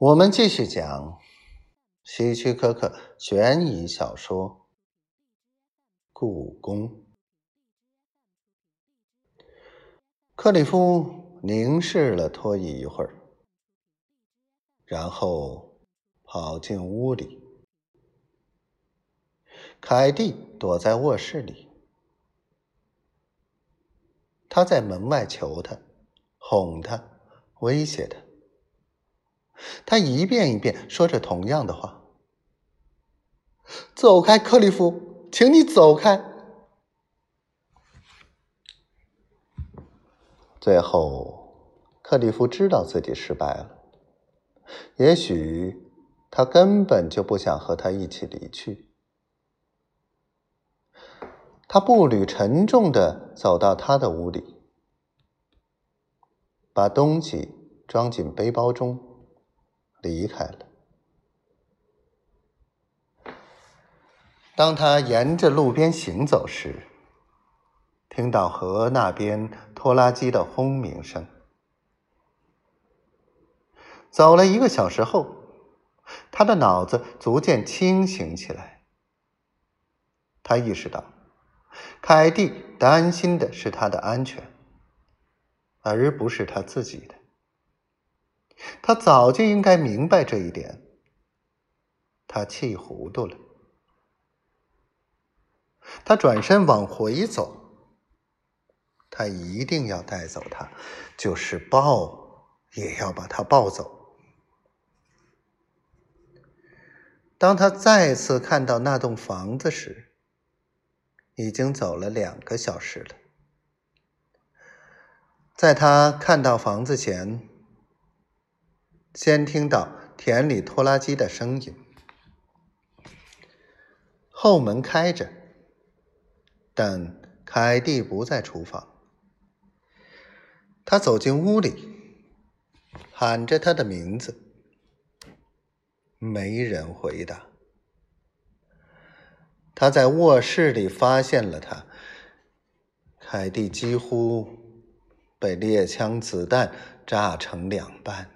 我们继续讲希区柯克悬疑小说《故宫》。克里夫凝视了托伊一会儿，然后跑进屋里。凯蒂躲在卧室里，他在门外求他，哄他，威胁他。他一遍一遍说着同样的话：“走开，克里夫，请你走开。”最后，克里夫知道自己失败了。也许他根本就不想和他一起离去。他步履沉重的走到他的屋里，把东西装进背包中。离开了。当他沿着路边行走时，听到河那边拖拉机的轰鸣声。走了一个小时后，他的脑子逐渐清醒起来。他意识到，凯蒂担心的是他的安全，而不是他自己的。他早就应该明白这一点，他气糊涂了。他转身往回走，他一定要带走他，就是抱也要把他抱走。当他再次看到那栋房子时，已经走了两个小时了。在他看到房子前，先听到田里拖拉机的声音，后门开着，但凯蒂不在厨房。他走进屋里，喊着他的名字，没人回答。他在卧室里发现了他，凯蒂几乎被猎枪子弹炸成两半。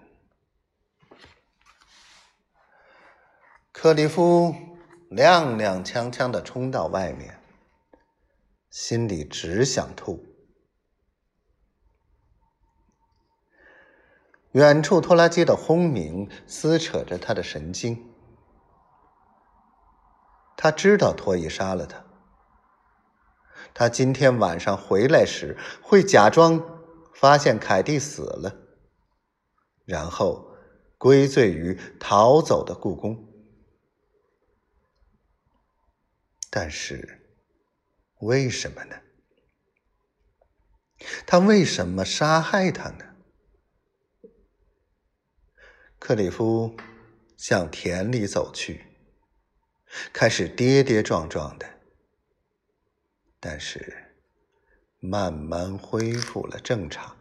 克里夫踉踉跄跄的冲到外面，心里只想吐。远处拖拉机的轰鸣撕扯着他的神经。他知道托伊杀了他。他今天晚上回来时会假装发现凯蒂死了，然后归罪于逃走的故宫。但是，为什么呢？他为什么杀害他呢？克里夫向田里走去，开始跌跌撞撞的，但是慢慢恢复了正常。